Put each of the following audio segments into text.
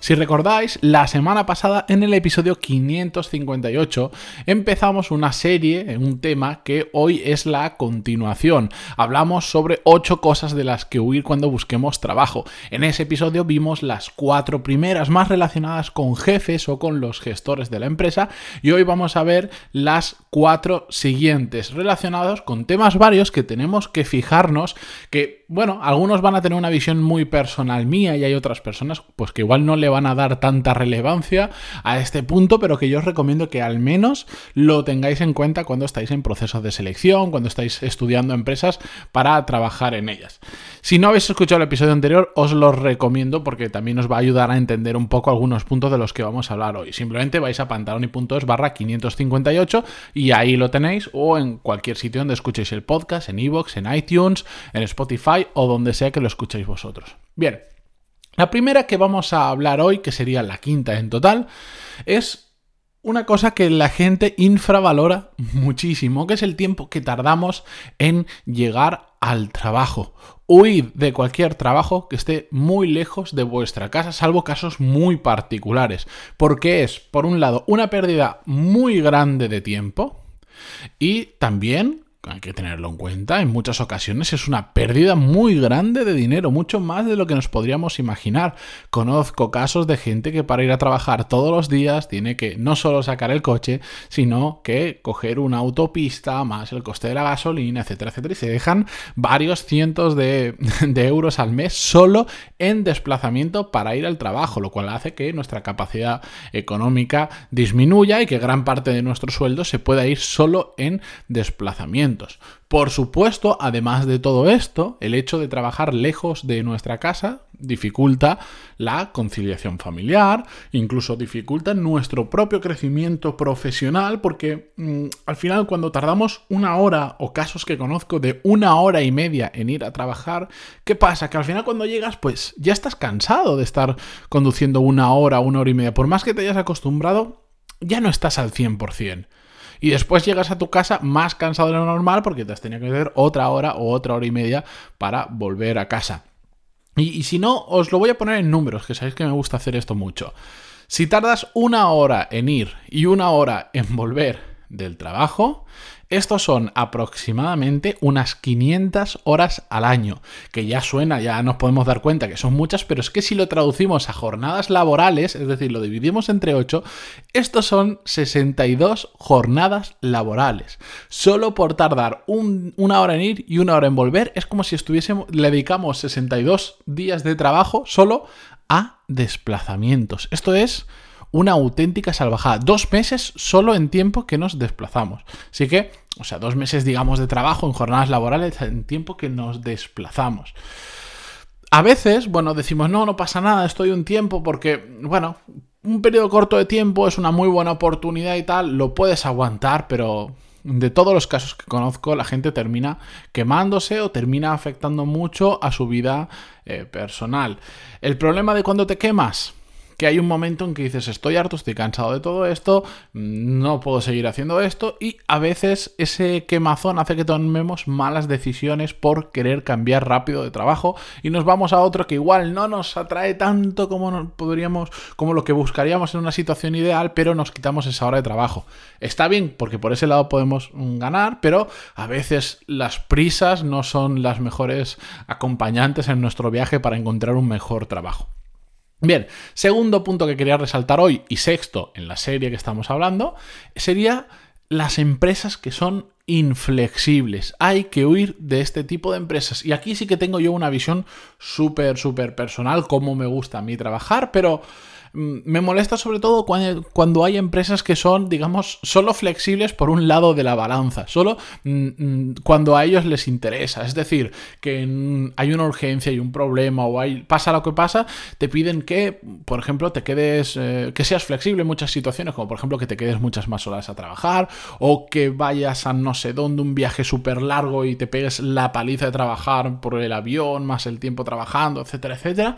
Si recordáis, la semana pasada en el episodio 558 empezamos una serie, un tema que hoy es la continuación. Hablamos sobre 8 cosas de las que huir cuando busquemos trabajo. En ese episodio vimos las cuatro primeras más relacionadas con jefes o con los gestores de la empresa y hoy vamos a ver las cuatro siguientes relacionados con temas varios que tenemos que fijarnos que, bueno, algunos van a tener una visión muy personal mía y hay otras personas pues que igual no le van a dar tanta relevancia a este punto, pero que yo os recomiendo que al menos lo tengáis en cuenta cuando estáis en procesos de selección, cuando estáis estudiando empresas para trabajar en ellas. Si no habéis escuchado el episodio anterior, os lo recomiendo porque también os va a ayudar a entender un poco algunos puntos de los que vamos a hablar hoy. Simplemente vais a pantaloni.es barra 558 y ahí lo tenéis o en cualquier sitio donde escuchéis el podcast, en iVoox, en iTunes, en Spotify o donde sea que lo escuchéis vosotros. Bien, la primera que vamos a hablar hoy, que sería la quinta en total, es una cosa que la gente infravalora muchísimo, que es el tiempo que tardamos en llegar al trabajo. Huid de cualquier trabajo que esté muy lejos de vuestra casa, salvo casos muy particulares, porque es, por un lado, una pérdida muy grande de tiempo y también hay que tenerlo en cuenta, en muchas ocasiones es una pérdida muy grande de dinero, mucho más de lo que nos podríamos imaginar. Conozco casos de gente que para ir a trabajar todos los días tiene que no solo sacar el coche, sino que coger una autopista, más el coste de la gasolina, etcétera, etcétera, y se dejan varios cientos de, de euros al mes solo en desplazamiento para ir al trabajo, lo cual hace que nuestra capacidad económica disminuya y que gran parte de nuestro sueldo se pueda ir solo en desplazamiento. Por supuesto, además de todo esto, el hecho de trabajar lejos de nuestra casa dificulta la conciliación familiar, incluso dificulta nuestro propio crecimiento profesional, porque mm, al final cuando tardamos una hora, o casos que conozco de una hora y media en ir a trabajar, ¿qué pasa? Que al final cuando llegas, pues ya estás cansado de estar conduciendo una hora, una hora y media. Por más que te hayas acostumbrado, ya no estás al 100% y después llegas a tu casa más cansado de lo normal porque te has tenido que hacer otra hora o otra hora y media para volver a casa. Y, y, si no, os lo voy a poner en números, que sabéis que me gusta hacer esto mucho. Si tardas una hora en ir y una hora en volver del trabajo, estos son aproximadamente unas 500 horas al año, que ya suena, ya nos podemos dar cuenta que son muchas, pero es que si lo traducimos a jornadas laborales, es decir, lo dividimos entre 8, estos son 62 jornadas laborales. Solo por tardar una hora en ir y una hora en volver, es como si estuviésemos, le dedicamos 62 días de trabajo solo a desplazamientos. Esto es una auténtica salvajada. Dos meses solo en tiempo que nos desplazamos. Así que, o sea, dos meses, digamos, de trabajo en jornadas laborales en tiempo que nos desplazamos. A veces, bueno, decimos, no, no pasa nada, estoy un tiempo porque, bueno, un periodo corto de tiempo es una muy buena oportunidad y tal, lo puedes aguantar, pero de todos los casos que conozco, la gente termina quemándose o termina afectando mucho a su vida eh, personal. El problema de cuando te quemas, que hay un momento en que dices, estoy harto, estoy cansado de todo esto, no puedo seguir haciendo esto, y a veces ese quemazón hace que tomemos malas decisiones por querer cambiar rápido de trabajo y nos vamos a otro que igual no nos atrae tanto como podríamos, como lo que buscaríamos en una situación ideal, pero nos quitamos esa hora de trabajo. Está bien, porque por ese lado podemos ganar, pero a veces las prisas no son las mejores acompañantes en nuestro viaje para encontrar un mejor trabajo. Bien, segundo punto que quería resaltar hoy y sexto en la serie que estamos hablando sería las empresas que son inflexibles. Hay que huir de este tipo de empresas. Y aquí sí que tengo yo una visión súper, súper personal, cómo me gusta a mí trabajar, pero me molesta sobre todo cuando, hay empresas que son, digamos, solo flexibles por un lado de la balanza, solo mm, mm, cuando a ellos les interesa. Es decir, que hay una urgencia y un problema o hay, pasa lo que pasa, te piden que, por ejemplo, te quedes, eh, que seas flexible en muchas situaciones, como por ejemplo que te quedes muchas más horas a trabajar o que vayas a no sé dónde, un viaje súper largo y te pegues la paliza de trabajar por el avión, más el tiempo trabajando, etcétera, etcétera.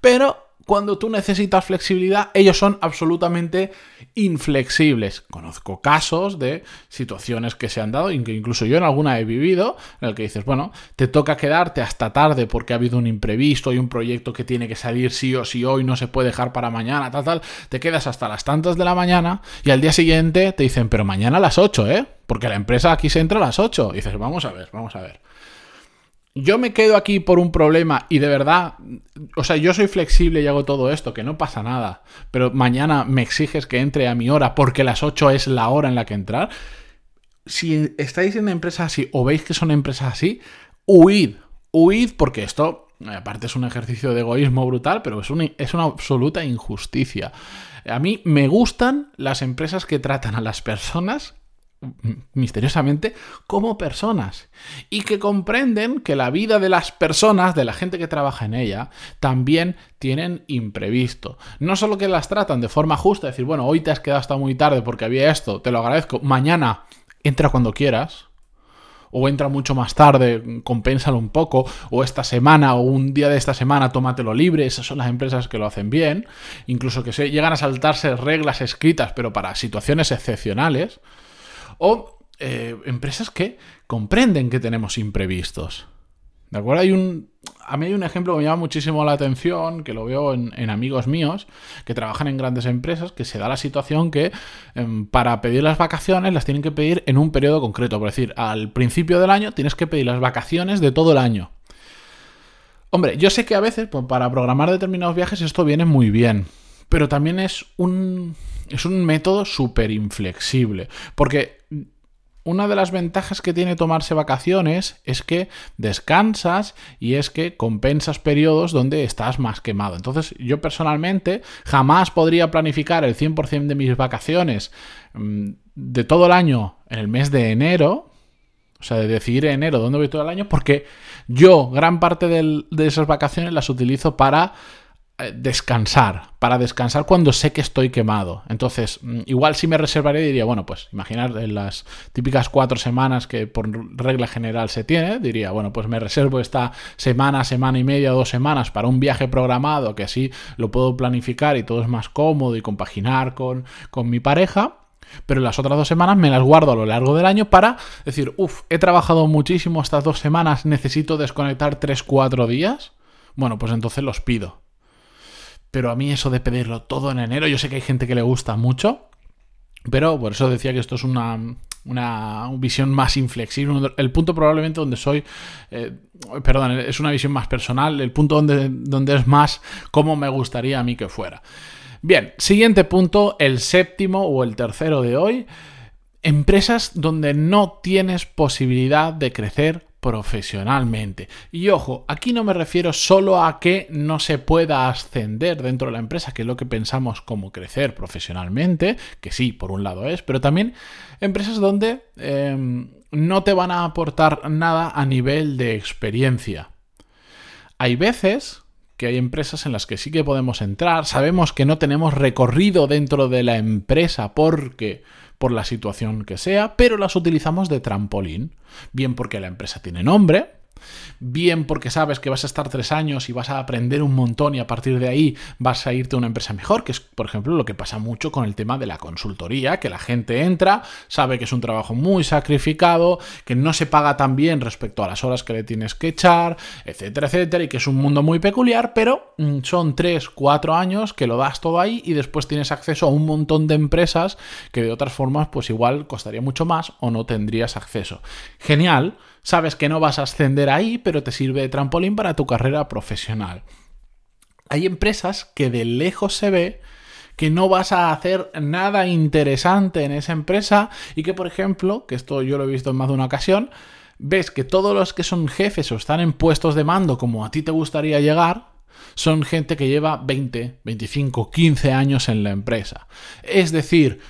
Pero cuando tú necesitas flexibilidad, ellos son absolutamente inflexibles. Conozco casos de situaciones que se han dado, incluso yo en alguna he vivido, en el que dices, bueno, te toca quedarte hasta tarde porque ha habido un imprevisto y un proyecto que tiene que salir sí o sí hoy, no se puede dejar para mañana, tal, tal. Te quedas hasta las tantas de la mañana y al día siguiente te dicen, pero mañana a las 8, ¿eh? Porque la empresa aquí se entra a las 8. Y dices, vamos a ver, vamos a ver yo me quedo aquí por un problema y de verdad, o sea, yo soy flexible y hago todo esto, que no pasa nada, pero mañana me exiges que entre a mi hora porque las 8 es la hora en la que entrar. Si estáis en empresas así o veis que son empresas así, huid, huid porque esto, aparte es un ejercicio de egoísmo brutal, pero es una, es una absoluta injusticia. A mí me gustan las empresas que tratan a las personas misteriosamente como personas y que comprenden que la vida de las personas, de la gente que trabaja en ella, también tienen imprevisto. No solo que las tratan de forma justa, decir, bueno, hoy te has quedado hasta muy tarde porque había esto, te lo agradezco, mañana entra cuando quieras, o entra mucho más tarde, compénsalo un poco, o esta semana o un día de esta semana tómatelo libre, esas son las empresas que lo hacen bien, incluso que se llegan a saltarse reglas escritas, pero para situaciones excepcionales. O eh, empresas que comprenden que tenemos imprevistos. ¿De acuerdo? Hay un. A mí hay un ejemplo que me llama muchísimo la atención, que lo veo en, amigos míos que trabajan en grandes empresas, que se da la situación que em, para pedir las vacaciones las tienen que pedir en un periodo concreto. Por decir, al principio del año tienes que pedir las vacaciones de todo el año. Hombre, yo sé que a veces pues, para programar determinados viajes esto viene muy bien, pero también es un, es un método súper inflexible, porque una de las ventajas que tiene tomarse vacaciones es que descansas y es que compensas periodos donde estás más quemado. Entonces yo personalmente jamás podría planificar el 100% de mis vacaciones mm, de todo el año en el mes de enero, o sea, de decidir en enero dónde voy todo el año, porque yo gran parte de esas vacaciones las utilizo para descansar, para descansar cuando sé que estoy quemado. Entonces, mm, igual si me reservaré diría, bueno, pues imaginar en las típicas cuatro semanas que por regla general se tiene, diría, bueno, pues me reservo esta semana, semana y media, dos semanas para un viaje programado, que así lo puedo planificar y todo es más cómodo y compaginar con, con mi pareja. Pero las otras dos semanas me las guardo a lo largo del año para decir, uff, he trabajado muchísimo estas dos semanas, necesito desconectar tres, cuatro días. Bueno, pues entonces los pido pero a mí eso de pedirlo todo en enero, yo sé que hay gente que le gusta mucho, pero por eso decía que esto es una, visión más inflexible. El punto probablemente donde soy, eh, perdón, es una visión más personal, el punto donde, donde es más como me gustaría a mí que fuera. Bien, siguiente punto, el séptimo o el tercero de hoy. Empresas donde no tienes posibilidad de crecer profesionalmente. Y ojo, aquí no me refiero solo a que no se pueda ascender dentro de la empresa, que es lo que pensamos como crecer profesionalmente, que sí, por un lado es, pero también empresas donde em, no te van a aportar nada a nivel de experiencia. Hay veces que hay empresas en las que sí que podemos entrar, sabemos que no tenemos recorrido dentro de la empresa porque por la situación que sea, pero las utilizamos de trampolín. Bien porque la empresa tiene nombre, bien porque sabes que vas a estar tres años y vas a aprender un montón y a partir de ahí vas a irte a una empresa mejor, que es, por ejemplo, lo que pasa mucho con el tema de la consultoría, que la gente entra, sabe que es un trabajo muy sacrificado, que no se paga tan bien respecto a las horas que le tienes que echar, etcétera, etcétera, y que es un mundo muy peculiar, pero mm, son tres, cuatro años que lo das todo ahí y después tienes acceso a un montón de empresas que de otras formas pues igual costaría mucho más o no tendrías acceso. Genial, Sabes que no vas a ascender ahí, pero te sirve de trampolín para tu carrera profesional. Hay empresas que de lejos se ve que no vas a hacer nada interesante en esa empresa y que, por ejemplo, que esto yo lo he visto en más de una ocasión, ves que todos los que son jefes o están en puestos de mando como a ti te gustaría llegar, Son gente que lleva 20, 25, 15 años en la empresa. Es decir,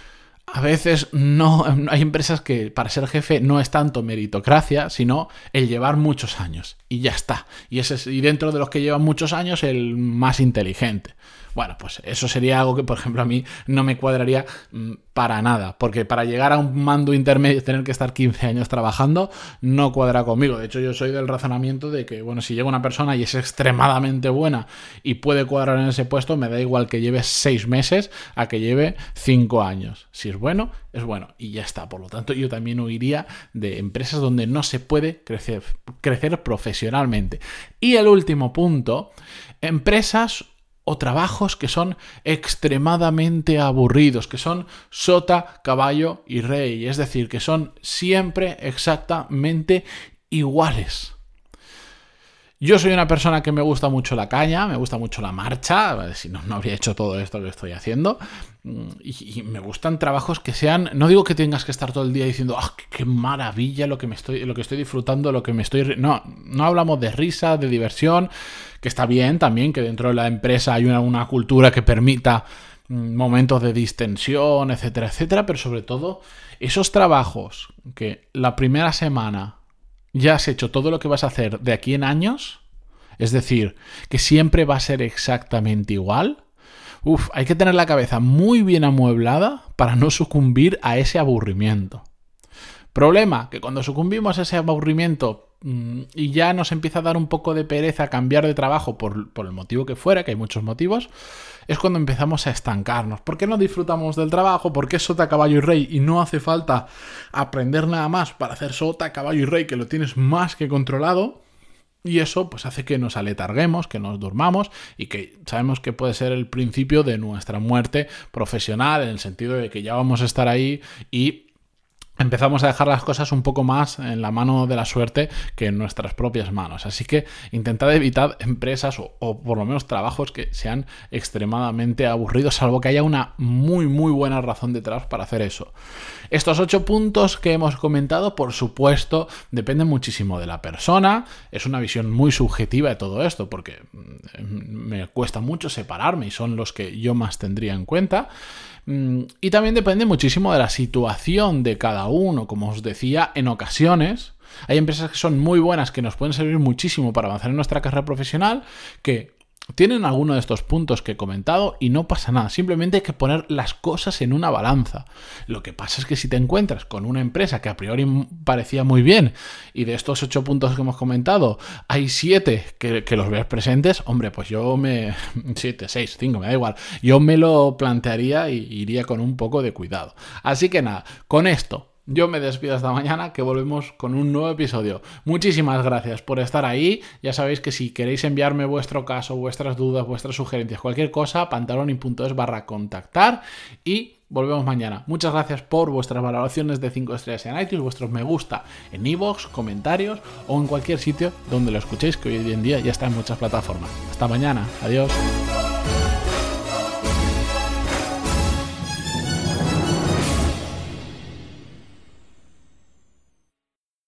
a veces no hay empresas que para ser jefe no es tanto meritocracia, sino el llevar muchos años y ya está. Y ese y dentro de los que llevan muchos años el más inteligente. Bueno, pues eso sería algo que, por ejemplo, a mí no me cuadraría mm, para nada, porque para llegar a un mando intermedio tener que estar 15 años trabajando no cuadra conmigo. De hecho, yo soy del razonamiento de que, bueno, si llega una persona y es extremadamente buena y puede cuadrar en ese puesto, me da igual que lleve 6 meses a que lleve 5 años. Si es bueno, es bueno y ya está. Por lo tanto, yo también huiría de empresas donde no se puede crecer, crecer profesionalmente. Y el último punto, empresas o trabajos que son extremadamente aburridos, que son sota, caballo y rey, es decir, que son siempre exactamente iguales. Yo soy una persona que me gusta mucho la caña, me gusta mucho la marcha, si no, no habría hecho todo esto que estoy haciendo. Mm, y, me gustan trabajos que sean, no digo que tengas que estar todo el día diciendo, ¡ah, qué maravilla lo que me estoy, lo que estoy disfrutando, lo que me estoy... No, no hablamos de risa, de diversión, que está bien también, que dentro de la empresa hay una, una cultura que permita mm, momentos de distensión, etcétera, etcétera, pero sobre todo esos trabajos que la primera semana ya has hecho todo lo que vas a hacer de aquí en años, es decir, que siempre va a ser exactamente igual, uf, hay que tener la cabeza muy bien amueblada para no sucumbir a ese aburrimiento. Problema, que cuando sucumbimos a ese aburrimiento y ya nos empieza a dar un poco de pereza cambiar de trabajo por, por, el motivo que fuera, que hay muchos motivos, es cuando empezamos a estancarnos. ¿Por qué no disfrutamos del trabajo? ¿Por qué sota, caballo y rey? Y no hace falta aprender nada más para hacer sota, caballo y rey, que lo tienes más que controlado. Y eso pues hace que nos aletarguemos, que nos durmamos y que sabemos que puede ser el principio de nuestra muerte profesional en el sentido de que ya vamos a estar ahí y empezamos a dejar las cosas un poco más en la mano de la suerte que en nuestras propias manos. Así que intentad evitar empresas o, por lo menos trabajos que sean extremadamente aburridos, salvo que haya una muy muy buena razón detrás para hacer eso. Estos ocho puntos que hemos comentado, por supuesto, dependen muchísimo de la persona. Es una visión muy subjetiva de todo esto, porque mm, me cuesta mucho separarme y son los que yo más tendría en cuenta. Mm, y también depende muchísimo de la situación de cada uno. Como os decía, en ocasiones hay empresas que son muy buenas, que nos pueden servir muchísimo para avanzar en nuestra carrera profesional, que tienen alguno de estos puntos que he comentado y no pasa nada. Simplemente hay que poner las cosas en una balanza. Lo que pasa es que si te encuentras con una empresa que a priori parecía muy bien y de estos ocho puntos que hemos comentado hay siete que, los ves presentes, hombre, pues yo me... Siete, seis, cinco, me da igual. Yo me lo plantearía y iría con un poco de cuidado. Así que nada, con esto yo me despido hasta mañana, que volvemos con un nuevo episodio. Muchísimas gracias por estar ahí. Ya sabéis que si queréis enviarme vuestro caso, vuestras dudas, vuestras sugerencias, cualquier cosa, pantaloni.es barra contactar y volvemos mañana. Muchas gracias por vuestras valoraciones de 5 estrellas en iTunes, vuestros me gusta en iVoox, comentarios o en cualquier sitio donde lo escuchéis, que hoy en día ya está en muchas plataformas. Hasta mañana. Adiós.